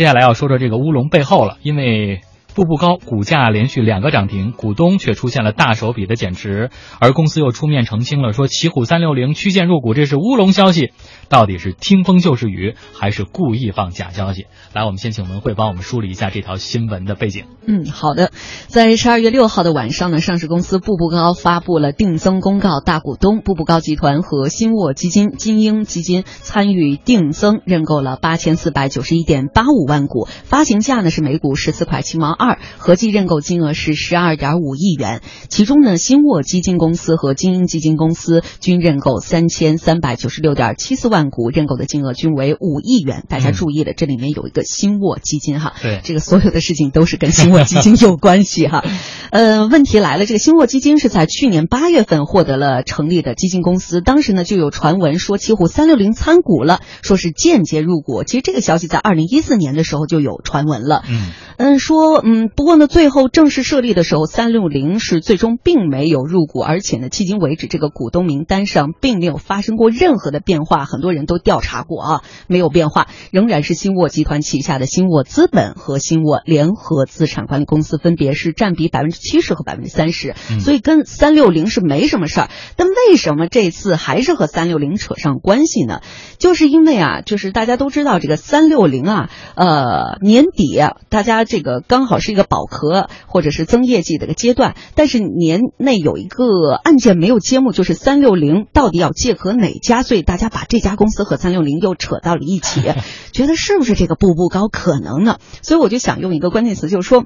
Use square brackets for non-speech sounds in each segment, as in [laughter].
接下来要说说这个乌龙背后了，因为。步步高股价连续两个涨停，股东却出现了大手笔的减持，而公司又出面澄清了，说奇虎三六零曲线入股，这是乌龙消息，到底是听风就是雨，还是故意放假消息？来，我们先请文慧帮我们梳理一下这条新闻的背景。嗯，好的，在十二月六号的晚上呢，上市公司步步高发布了定增公告，大股东步步高集团和新沃基金、金鹰基金参与定增认购了八千四百九十一点八五万股，发行价呢是每股十四块七毛。二合计认购金额是十二点五亿元，其中呢，新沃基金公司和精英基金公司均认购三千三百九十六点七四万股，认购的金额均为五亿元。大家注意了，这里面有一个新沃基金哈，对，这个所有的事情都是跟新沃基金有关系哈。[laughs] 呃，问题来了，这个新沃基金是在去年八月份获得了成立的基金公司，当时呢就有传闻说奇虎三六零参股了，说是间接入股。其实这个消息在二零一四年的时候就有传闻了，嗯嗯，说。嗯，不过呢，最后正式设立的时候，三六零是最终并没有入股，而且呢，迄今为止这个股东名单上并没有发生过任何的变化。很多人都调查过啊，没有变化，仍然是新沃集团旗下的新沃资本和新沃联合资产管理公司，分别是占比百分之七十和百分之三十，所以跟三六零是没什么事儿。但为什么这次还是和三六零扯上关系呢？就是因为啊，就是大家都知道这个三六零啊，呃，年底大家这个刚好。是一个保壳或者是增业绩的一个阶段，但是年内有一个案件没有揭幕，就是三六零到底要借壳哪家？所以大家把这家公司和三六零又扯到了一起，[laughs] 觉得是不是这个步步高可能呢？所以我就想用一个关键词，就是说。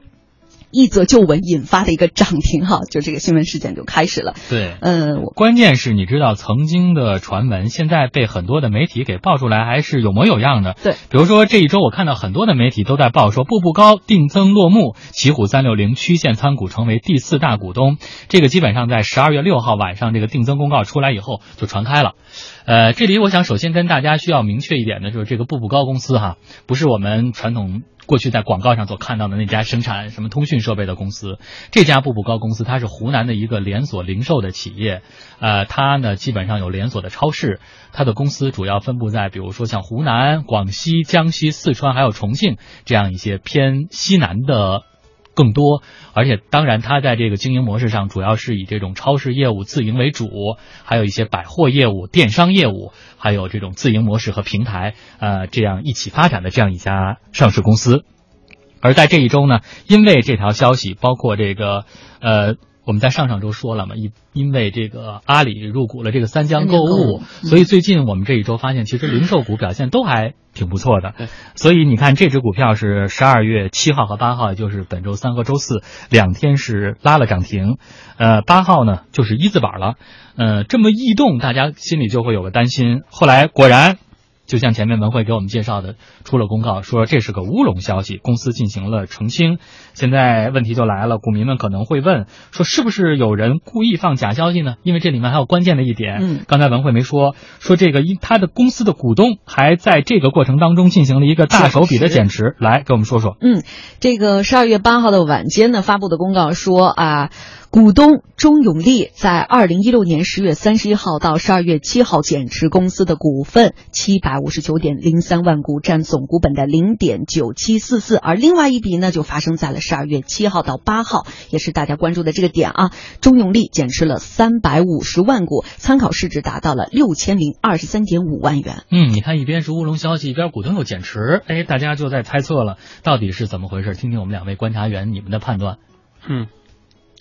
一则旧闻引发的一个涨停，哈，[laughs] 就这个新闻事件就开始了。对，嗯，关键是你知道曾经的传闻，现在被很多的媒体给爆出来，还是有模有样的。对，比如说这一周我看到很多的媒体都在报说，步步高定增落幕，奇虎三六零曲线参股成为第四大股东。这个基本上在十二月六号晚上这个定增公告出来以后就传开了。呃，这里我想首先跟大家需要明确一点的就是，这个步步高公司哈，不是我们传统。过去在广告上所看到的那家生产什么通讯设备的公司，这家步步高公司，它是湖南的一个连锁零售的企业，呃，它呢基本上有连锁的超市，它的公司主要分布在比如说像湖南、广西、江西、四川还有重庆这样一些偏西南的。更多，而且当然，它在这个经营模式上，主要是以这种超市业务自营为主，还有一些百货业务、电商业务，还有这种自营模式和平台，呃，这样一起发展的这样一家上市公司。而在这一周呢，因为这条消息，包括这个，呃。我们在上上周说了嘛，因因为这个阿里入股了这个三江购物，所以最近我们这一周发现，其实零售股表现都还挺不错的。所以你看，这只股票是十二月七号和八号，也就是本周三和周四两天是拉了涨停，呃，八号呢就是一字板了。呃，这么异动，大家心里就会有个担心。后来果然。就像前面文慧给我们介绍的，出了公告说这是个乌龙消息，公司进行了澄清。现在问题就来了，股民们可能会问说，是不是有人故意放假消息呢？因为这里面还有关键的一点，嗯，刚才文慧没说，说这个因他的公司的股东还在这个过程当中进行了一个大手笔的减持，来给我们说说。嗯，这个十二月八号的晚间呢发布的公告说啊。股东钟永利在二零一六年十月三十一号到十二月七号减持公司的股份七百五十九点零三万股，占总股本的零点九七四四。而另外一笔呢，就发生在了十二月七号到八号，也是大家关注的这个点啊。钟永利减持了三百五十万股，参考市值达到了六千零二十三点五万元。嗯，你看一边是乌龙消息，一边股东又减持，哎，大家就在猜测了，到底是怎么回事？听听我们两位观察员你们的判断。嗯。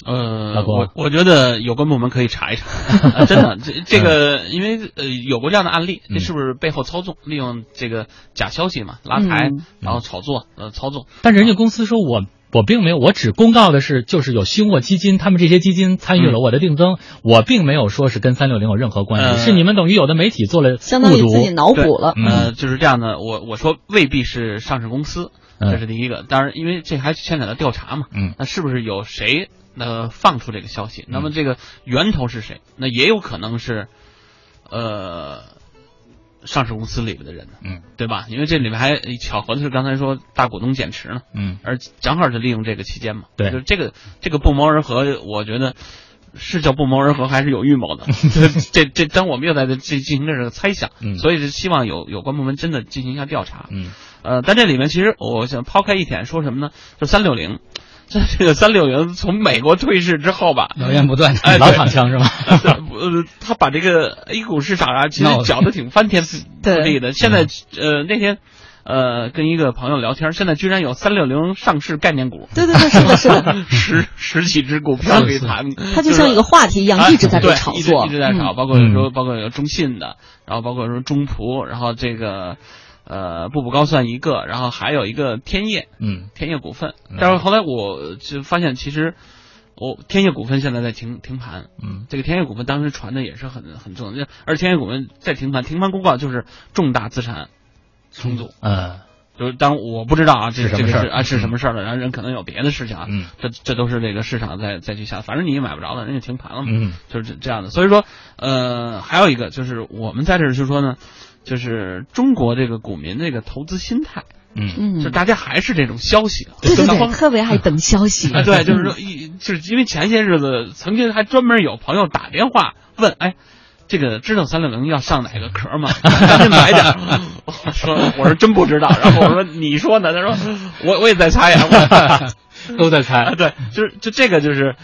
呃，我我觉得有关部门可以查一查，[laughs] 真的，这 [laughs] 这个，因为呃有过这样的案例，这是不是背后操纵，利用这个假消息嘛，拉抬，然后炒作，呃，操纵。但人家公司说我我并没有，我只公告的是就是有新沃基金，他们这些基金参与了我的定增，我并没有说是跟三六零有任何关系，是你们等于有的媒体做了相当于自己脑补了，呃，就是这样的。我我说未必是上市公司，这是第一个。当然，因为这还牵扯到调查嘛，嗯，那是不是有谁？那放出这个消息，那么这个源头是谁？那也有可能是，呃，上市公司里面的人呢，嗯，对吧？因为这里面还巧合的是，刚才说大股东减持呢，嗯，而正好是利用这个期间嘛，对，就这个这个不谋而合，我觉得是叫不谋而合还是有预谋的？[laughs] 这这，当我们又在这进行着这个猜想，所以是希望有有关部门真的进行一下调查。嗯，呃，但这里面其实我想抛开一点说什么呢？就三六零，这 [laughs] 这个三六零从美国退市之后吧，谣言不断，老躺枪是吧？[laughs] 呃，他把这个 A 股市场啊，其实搅得挺翻天覆地的。现在呃那天。呃，跟一个朋友聊天，现在居然有三六零上市概念股，对对对，是的，是的，[laughs] 十十几只股票可以谈，它就像一个话题一样，一直在被炒作，一直在炒，包括说包括有中信的，然后包括说中葡，然后这个呃步步高算一个，然后还有一个天业，嗯，天业股份，但是后来我就发现，其实我天业股份现在在停停盘，嗯，这个天业股份当时传的也是很很重要，而天业股份在停盘，停盘公告就是重大资产。重组，嗯，就是当我不知道啊，这这个是啊是什么事儿了，然后人可能有别的事情啊，嗯，这这都是这个市场在再去下，反正你也买不着了，人家停盘了嘛，嗯，就是这这样的。所以说，呃，还有一个就是我们在这儿就说呢，就是中国这个股民这个投资心态，嗯，就大家还是这种消息，对对对，特别爱等消息。啊，[laughs] 对，就是说一就是因为前些日子曾经还专门有朋友打电话问，哎。这个知道三六零要上哪个壳吗？[laughs] 赶紧买点。[laughs] 我说我说真不知道，然后我说你说呢？他说我我也在猜呀，[laughs] 都在猜。对，就是就这个就是，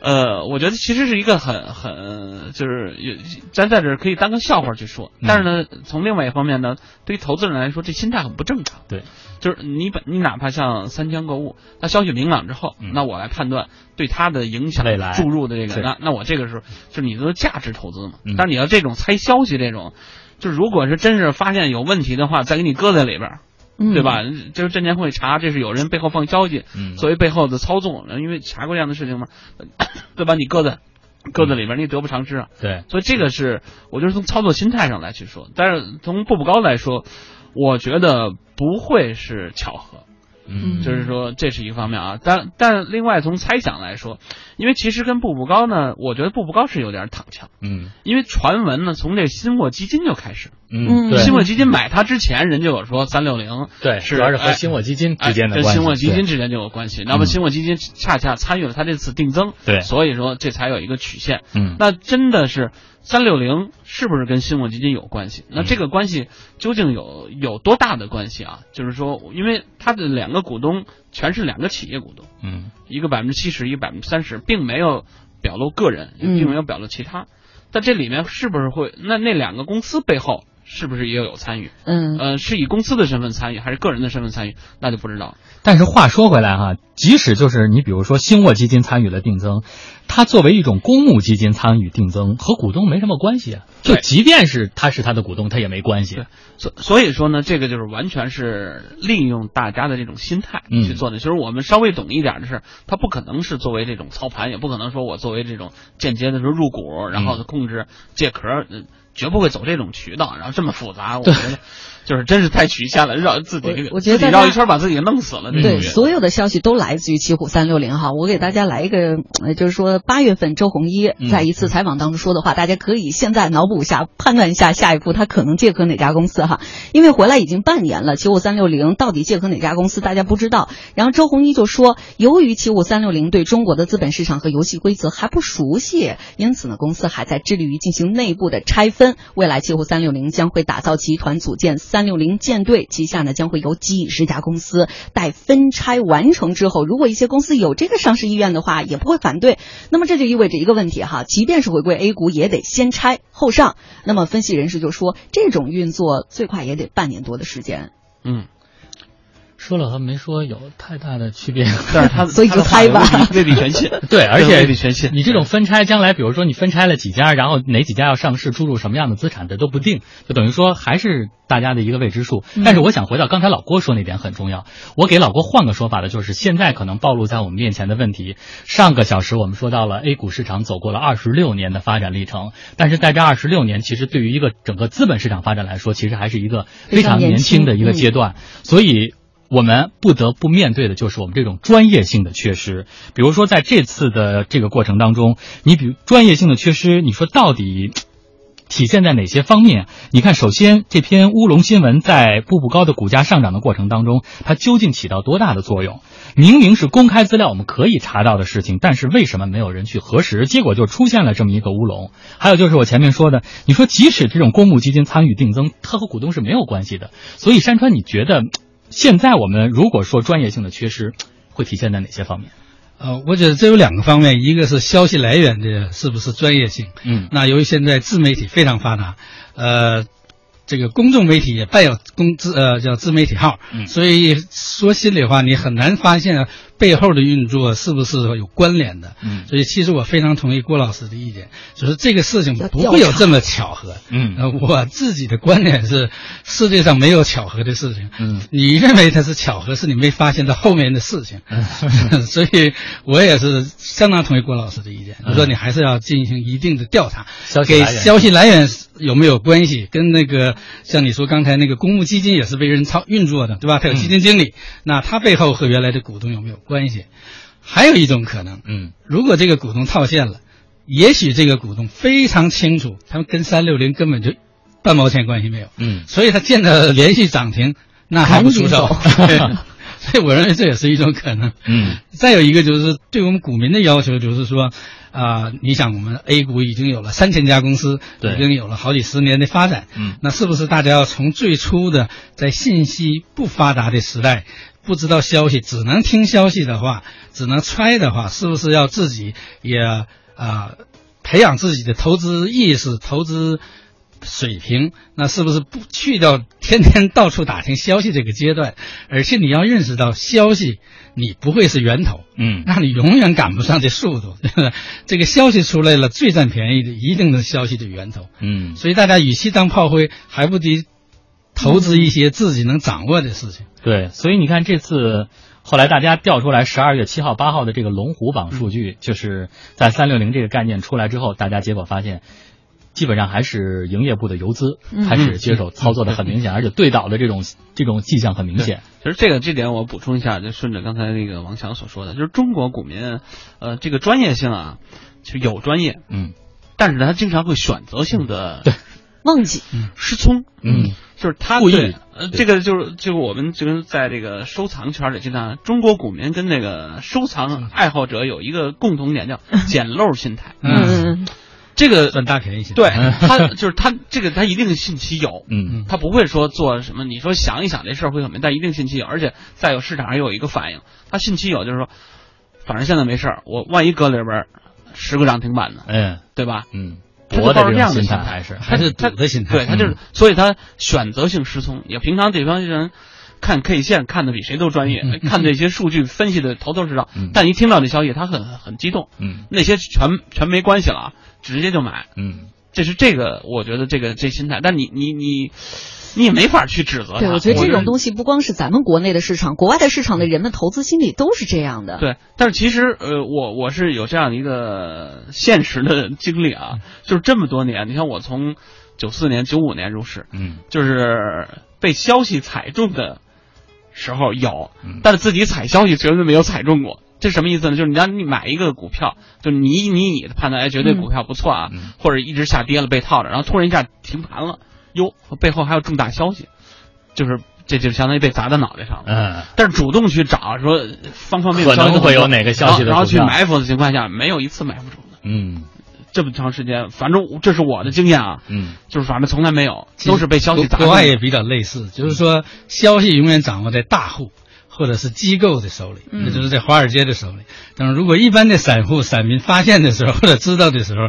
呃，我觉得其实是一个很很就是有咱在这可以当个笑话去说，但是呢，从另外一方面呢，对于投资人来说，这心态很不正常。对。就是你本你哪怕像三江购物，它消息明朗之后，那我来判断对它的影响注入的这个，那那我这个时候就是你的价值投资嘛。但是你要这种猜消息这种，就如果是真是发现有问题的话，再给你搁在里边，对吧？就是证监会查，这是有人背后放消息，作为背后的操纵，因为查过这样的事情嘛，对吧？你搁在搁在里边，你得不偿失啊。对，所以这个是我就是从操作心态上来去说，但是从步步高来说。我觉得不会是巧合，嗯，就是说这是一个方面啊。但但另外从猜想来说，因为其实跟步步高呢，我觉得步步高是有点躺枪，嗯，因为传闻呢从这新沃基金就开始，嗯，新沃基金买它之前，人就有说三六零，对，是主要是和新沃基金之间的关系，跟新沃基金之间就有关系。那么新沃基金恰恰参与了它这次定增，对，所以说这才有一个曲线，嗯，那真的是。三六零是不是跟新募基金有关系？那这个关系究竟有有多大的关系啊？就是说，因为它的两个股东全是两个企业股东，嗯，一个百分之七十，一个百分之三十，并没有表露个人，也并没有表露其他。在这里面是不是会？那那两个公司背后？是不是也有参与？嗯，呃，是以公司的身份参与，还是个人的身份参与？那就不知道。但是话说回来哈，即使就是你比如说新沃基金参与了定增，它作为一种公募基金参与定增，和股东没什么关系啊。就即便是他是他的股东，他也没关系。所所以说呢，这个就是完全是利用大家的这种心态去做的。就是我们稍微懂一点的事，他不可能是作为这种操盘，也不可能说我作为这种间接的时候入股，然后控制借壳。绝不会走这种渠道，然后这么复杂，我觉得就是真是太局限了，绕自己，我觉得绕一圈把自己弄死了。对，所有的消息都来自于奇虎三六零哈。我给大家来一个，就是说八月份周鸿祎在一次采访当中说的话，大家可以现在脑补一下，判断一下下一步他可能借壳哪家公司哈。因为回来已经半年了，奇虎三六零到底借壳哪家公司，大家不知道。然后周鸿祎就说，由于奇虎三六零对中国的资本市场和游戏规则还不熟悉，因此呢，公司还在致力于进行内部的拆分。未来，奇虎三六零将会打造集团，组建三三六零舰队，旗下呢将会有几十家公司。待分拆完成之后，如果一些公司有这个上市意愿的话，也不会反对。那么这就意味着一个问题哈，即便是回归 A 股，也得先拆后上。那么分析人士就说，这种运作最快也得半年多的时间。嗯。说了和没说有太大的区别，[laughs] 但是他 [laughs] 所以就猜吧，未必全信。[laughs] 对，而且未必全信。你这种分拆，将来比如说你分拆了几家，然后哪几家要上市，注入什么样的资产，这都不定，就等于说还是大家的一个未知数。但是我想回到刚才老郭说那点很重要，我给老郭换个说法的就是，现在可能暴露在我们面前的问题。上个小时我们说到了 A 股市场走过了二十六年的发展历程，但是在这二十六年，其实对于一个整个资本市场发展来说，其实还是一个非常年轻的一个阶段，所以。我们不得不面对的就是我们这种专业性的缺失。比如说，在这次的这个过程当中，你比专业性的缺失，你说到底体现在哪些方面？你看，首先这篇乌龙新闻在步步高的股价上涨的过程当中，它究竟起到多大的作用？明明是公开资料，我们可以查到的事情，但是为什么没有人去核实？结果就出现了这么一个乌龙。还有就是我前面说的，你说即使这种公募基金参与定增，它和股东是没有关系的。所以山川，你觉得现在我们如果说专业性的缺失，[tsk] 会体现在哪些方面？呃，我觉得这有两个方面，一个是消息来源的是不是专业性。嗯，那由于现在自媒体非常发达，呃。这个公众媒体也带有公自呃叫自媒体号，所以说心里话，你很难发现背后的运作是不是有关联的。嗯，所以其实我非常同意郭老师的意见，就是这个事情不会有这么巧合。嗯，呃，我自己的观点是，世界上没有巧合的事情。嗯，你认为它是巧合，是你没发现它后面的事情。嗯 [laughs] 所以我也是相当同意郭老师的意见，就说你还是要进行一定的调查，给消息来源有没有关系，跟那个。像你说刚才那个公募基金也是被人操运作的，对吧？他有基金经理，那他背后和原来的股东有没有关系？还有一种可能，嗯，如果这个股东套现了，也许这个股东非常清楚，他们跟三六零根本就半毛钱关系没有，嗯，所以他见到连续涨停，那还不出手。[laughs] 所以我认为这也是一种可能。嗯，再有一个就是对我们股民的要求，就是说，啊，你想我们 A 股已经有了三千家公司，已经有了好几十年的发展，嗯，那是不是大家要从最初的在信息不发达的时代，不知道消息，只能听消息的话，只能揣的话，是不是要自己也啊培养自己的投资意识、投资？水平，那是不是不去掉天天到处打听消息这个阶段？而且你要认识到，消息你不会是源头，嗯，那你永远赶不上这速度。[laughs] 这个消息出来了，最占便宜的一定是消息的源头，嗯。所以大家与其当炮灰，还不得投资一些自己能掌握的事情。对，所以你看这次后来大家调出来十二月七号、八号的这个龙虎榜数据，就是在三六零这个概念出来之后，大家结果发现。基本上还是营业部的游资开始接手操作的很明显，而且对倒的这种这种迹象很明显。其实这个这点我补充一下，就顺着刚才那个王强所说的，就是中国股民，呃，这个专业性啊，就有专业，嗯，但是，他经常会选择性的对忘记失聪，嗯，就是他故意，呃，这个就是就我们这个在这个收藏圈里经常，中国股民跟那个收藏爱好者有一个共同点叫 [laughs] 捡漏心态，嗯。这个赚大便宜，对他就是他这个他一定信其有，嗯，他不会说做什么。你说想一想这事儿会怎么，但一定信其有，而且再有市场上有一个反应，他信其有就是说，反正现在没事儿，我万一搁里边十个涨停板呢，嗯，对吧？嗯，他的这样的心态。还是还是赌的心态，[laughs] 对他就是，所以他选择性失聪。也平常这帮人看 K 线看的比谁都专业，看这些数据分析的头头是道，但一听到这消息，他很很激动，嗯，那些全全没关系了啊。直接就买，嗯，这是这个，我觉得这个这心态，但你你你你也没法去指责他。对，我觉得这种东西不光是咱们国内的市场，国外的市场的人们投资心理都是这样的。对，但是其实呃，我我是有这样一个现实的经历啊，就是这么多年，你看我从九四年、九五年入市，嗯，就是被消息踩中的时候有，但是自己踩消息绝对没有踩中过。这什么意思呢？就是你让你买一个股票，就你你你的判断，哎，觉得股票不错啊，或者一直下跌了被套着，然后突然一下停盘了，哟，背后还有重大消息，就是这就相当于被砸在脑袋上了。嗯，但是主动去找说方方面面可能会有哪个消息，然后去埋伏的情况下，没有一次埋伏住的。嗯，这么长时间，反正这是我的经验啊。嗯，就是反正从来没有，都是被消息砸。国外也比较类似，就是说消息永远掌握在大户。或者是机构的手里，也就是在华尔街的手里。但是如果一般的散户、散民发现的时候，或者知道的时候，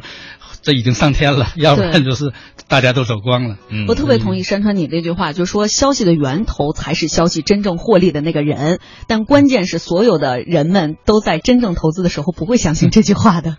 这已经上天了，要不然就是大家都走光了。嗯我特别同意山川你这句话，就是说消息的源头才是消息真正获利的那个人，但关键是所有的人们都在真正投资的时候不会相信这句话的。